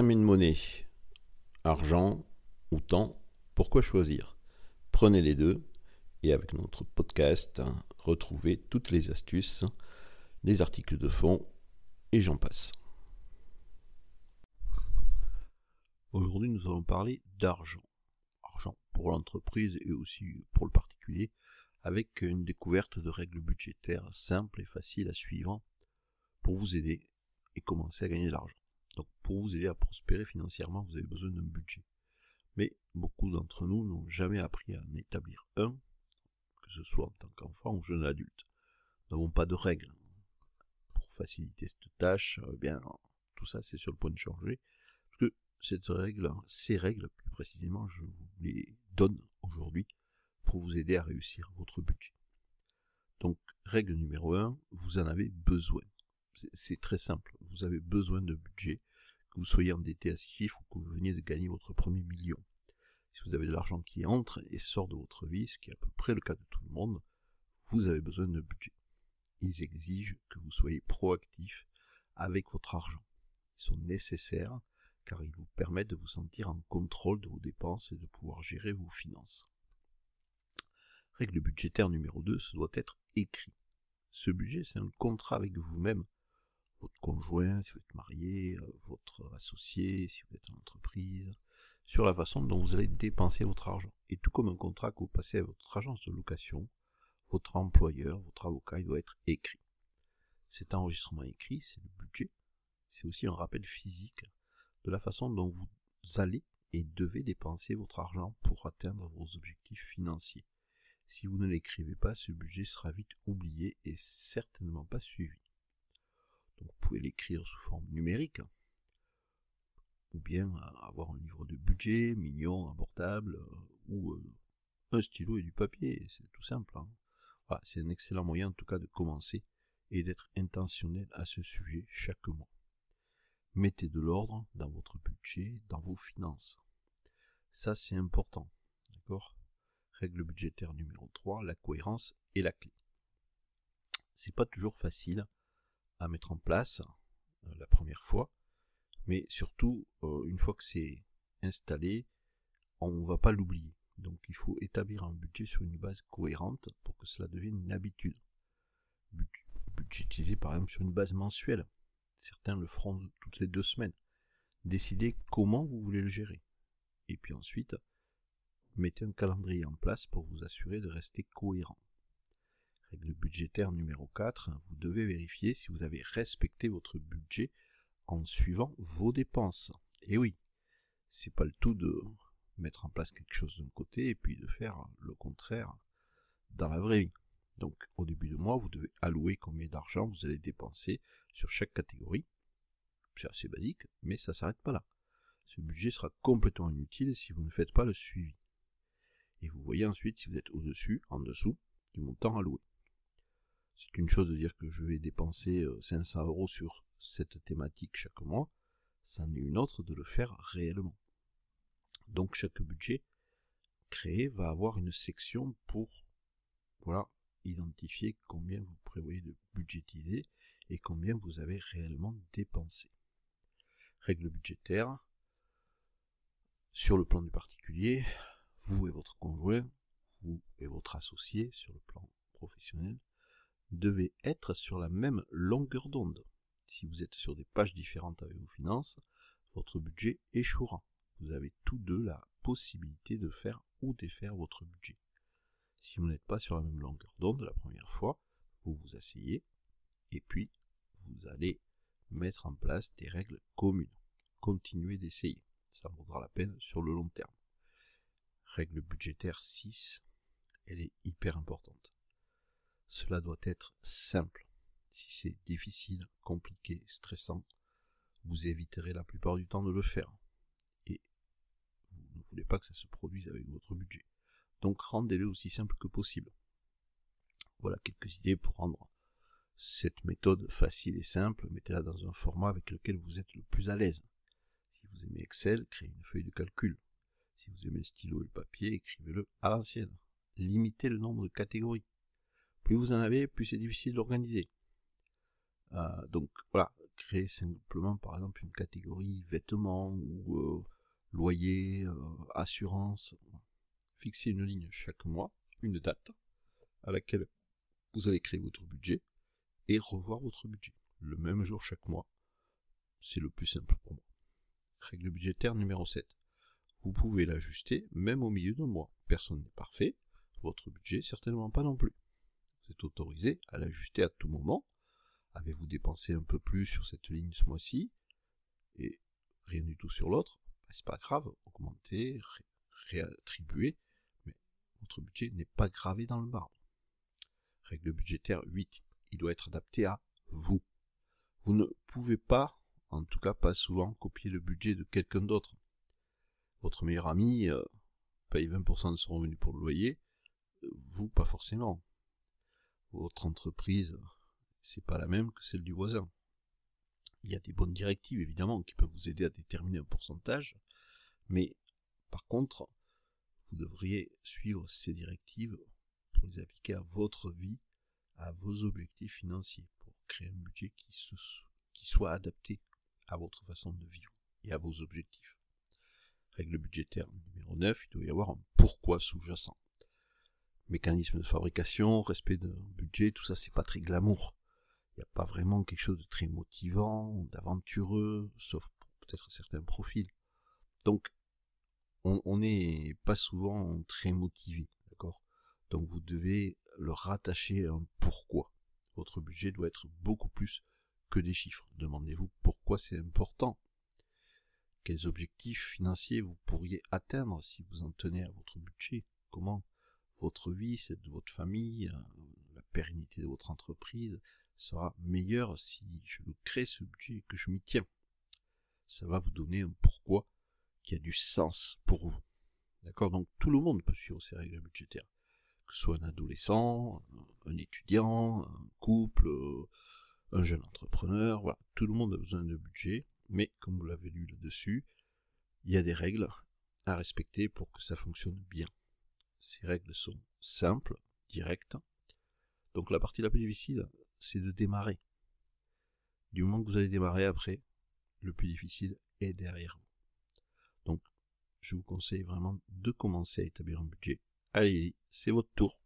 monnaie, argent ou temps, pourquoi choisir? Prenez les deux et avec notre podcast, retrouvez toutes les astuces, les articles de fond et j'en passe. Aujourd'hui, nous allons parler d'argent. Argent pour l'entreprise et aussi pour le particulier, avec une découverte de règles budgétaires simples et faciles à suivre pour vous aider et commencer à gagner de l'argent. Pour vous aider à prospérer financièrement, vous avez besoin d'un budget. Mais beaucoup d'entre nous n'ont jamais appris à en établir un, que ce soit en tant qu'enfant ou jeune adulte. Nous n'avons pas de règles. Pour faciliter cette tâche, eh bien, tout ça c'est sur le point de changer. Parce que cette règle, ces règles plus précisément, je vous les donne aujourd'hui pour vous aider à réussir votre budget. Donc, règle numéro 1, vous en avez besoin. C'est très simple. Vous avez besoin de budget, que vous soyez endetté à six chiffres ou que vous veniez de gagner votre premier million. Si vous avez de l'argent qui entre et sort de votre vie, ce qui est à peu près le cas de tout le monde, vous avez besoin de budget. Ils exigent que vous soyez proactif avec votre argent. Ils sont nécessaires car ils vous permettent de vous sentir en contrôle de vos dépenses et de pouvoir gérer vos finances. Règle budgétaire numéro 2, ce doit être écrit. Ce budget, c'est un contrat avec vous-même votre conjoint, si vous êtes marié, euh, votre associé, si vous êtes en entreprise, sur la façon dont vous allez dépenser votre argent. Et tout comme un contrat que vous passez à votre agence de location, votre employeur, votre avocat, il doit être écrit. Cet enregistrement écrit, c'est le budget. C'est aussi un rappel physique de la façon dont vous allez et devez dépenser votre argent pour atteindre vos objectifs financiers. Si vous ne l'écrivez pas, ce budget sera vite oublié et certainement pas suivi vous pouvez l'écrire sous forme numérique, ou bien avoir un livre de budget mignon, abordable, euh, ou euh, un stylo et du papier, c'est tout simple. Hein. c'est un excellent moyen en tout cas de commencer et d'être intentionnel à ce sujet chaque mois. Mettez de l'ordre dans votre budget, dans vos finances. Ça c'est important. D'accord? Règle budgétaire numéro 3, la cohérence est la clé. C'est pas toujours facile à mettre en place euh, la première fois, mais surtout, euh, une fois que c'est installé, on ne va pas l'oublier. Donc il faut établir un budget sur une base cohérente pour que cela devienne une habitude. Budgétiser par exemple sur une base mensuelle. Certains le feront toutes les deux semaines. Décidez comment vous voulez le gérer. Et puis ensuite, mettez un calendrier en place pour vous assurer de rester cohérent. Règle budgétaire numéro 4, vous devez vérifier si vous avez respecté votre budget en suivant vos dépenses. Et oui, c'est pas le tout de mettre en place quelque chose d'un côté et puis de faire le contraire dans la vraie vie. Donc au début de mois, vous devez allouer combien d'argent vous allez dépenser sur chaque catégorie. C'est assez basique, mais ça s'arrête pas là. Ce budget sera complètement inutile si vous ne faites pas le suivi. Et vous voyez ensuite si vous êtes au-dessus, en dessous du montant alloué. C'est une chose de dire que je vais dépenser 500 euh, euros sur cette thématique chaque mois, c'en est une autre de le faire réellement. Donc chaque budget créé va avoir une section pour identifier combien vous prévoyez de budgétiser et combien vous avez réellement dépensé. Règle budgétaire. Sur le plan du particulier, vous et votre conjoint, vous et votre associé sur le plan professionnel, devez être sur la même longueur d'onde. Si vous êtes sur des pages différentes avec vos finances, votre budget échouera. Vous avez tous deux la possibilité de faire ou défaire votre budget. Si vous n'êtes pas sur la même longueur d'onde la première fois, vous vous asseyez et puis vous allez mettre en place des règles communes. Continuez d'essayer. Ça vaudra la peine sur le long terme. Règle budgétaire 6, elle est hyper importante. Cela doit être simple. Si c'est difficile, compliqué, stressant, vous éviterez la plupart du temps de le faire. Et vous ne voulez pas que ça se produise avec votre budget. Donc rendez-le aussi simple que possible. Voilà quelques idées pour rendre cette méthode facile et simple. Mettez-la dans un format avec lequel vous êtes le plus à l'aise. Si vous aimez Excel, créez une feuille de calcul. Si vous aimez le stylo et le papier, écrivez-le à l'ancienne. Limitez le nombre de catégories. Plus vous en avez, plus c'est difficile d'organiser. Euh, donc voilà, créez simplement par exemple une catégorie vêtements ou euh, loyer, euh, assurance. Fixez une ligne chaque mois, une date à laquelle vous allez créer votre budget et revoir votre budget le même jour chaque mois. C'est le plus simple pour moi. Règle budgétaire numéro 7. Vous pouvez l'ajuster même au milieu d'un mois. Personne n'est parfait, votre budget certainement pas non plus. Autorisé à l'ajuster à tout moment. Avez-vous dépensé un peu plus sur cette ligne ce mois-ci? Et rien du tout sur l'autre? Bah, C'est pas grave, augmenter, réattribuer, mais votre budget n'est pas gravé dans le marbre. Règle budgétaire 8. Il doit être adapté à vous. Vous ne pouvez pas, en tout cas pas souvent, copier le budget de quelqu'un d'autre. Votre meilleur ami euh, paye 20% de son revenu pour le loyer, euh, vous pas forcément. Votre entreprise, c'est pas la même que celle du voisin. Il y a des bonnes directives évidemment qui peuvent vous aider à déterminer un pourcentage, mais par contre, vous devriez suivre ces directives pour les appliquer à votre vie, à vos objectifs financiers, pour créer un budget qui, qui soit adapté à votre façon de vivre et à vos objectifs. Règle budgétaire numéro 9, il doit y avoir un pourquoi sous-jacent. Mécanisme de fabrication, respect d'un budget, tout ça c'est pas très glamour. Il n'y a pas vraiment quelque chose de très motivant, d'aventureux, sauf peut-être certains profils. Donc, on n'est pas souvent très motivé, d'accord? Donc vous devez le rattacher à un pourquoi. Votre budget doit être beaucoup plus que des chiffres. Demandez-vous pourquoi c'est important quels objectifs financiers vous pourriez atteindre si vous en tenez à votre budget? Comment? Votre vie, celle de votre famille, euh, la pérennité de votre entreprise sera meilleure si je crée ce budget et que je m'y tiens Ça va vous donner un pourquoi qui a du sens pour vous. D'accord? Donc tout le monde peut suivre ces règles budgétaires. Que ce soit un adolescent, un étudiant, un couple, euh, un jeune entrepreneur, voilà, tout le monde a besoin de budget mais comme vous l'avez lu là-dessus, il y a des règles à respecter pour que ça fonctionne bien. Ces règles sont simples, directes. Donc la partie la plus difficile, c'est de démarrer. Du moment que vous allez démarrer après, le plus difficile est derrière vous. Donc, je vous conseille vraiment de commencer à établir un budget. Allez, c'est votre tour.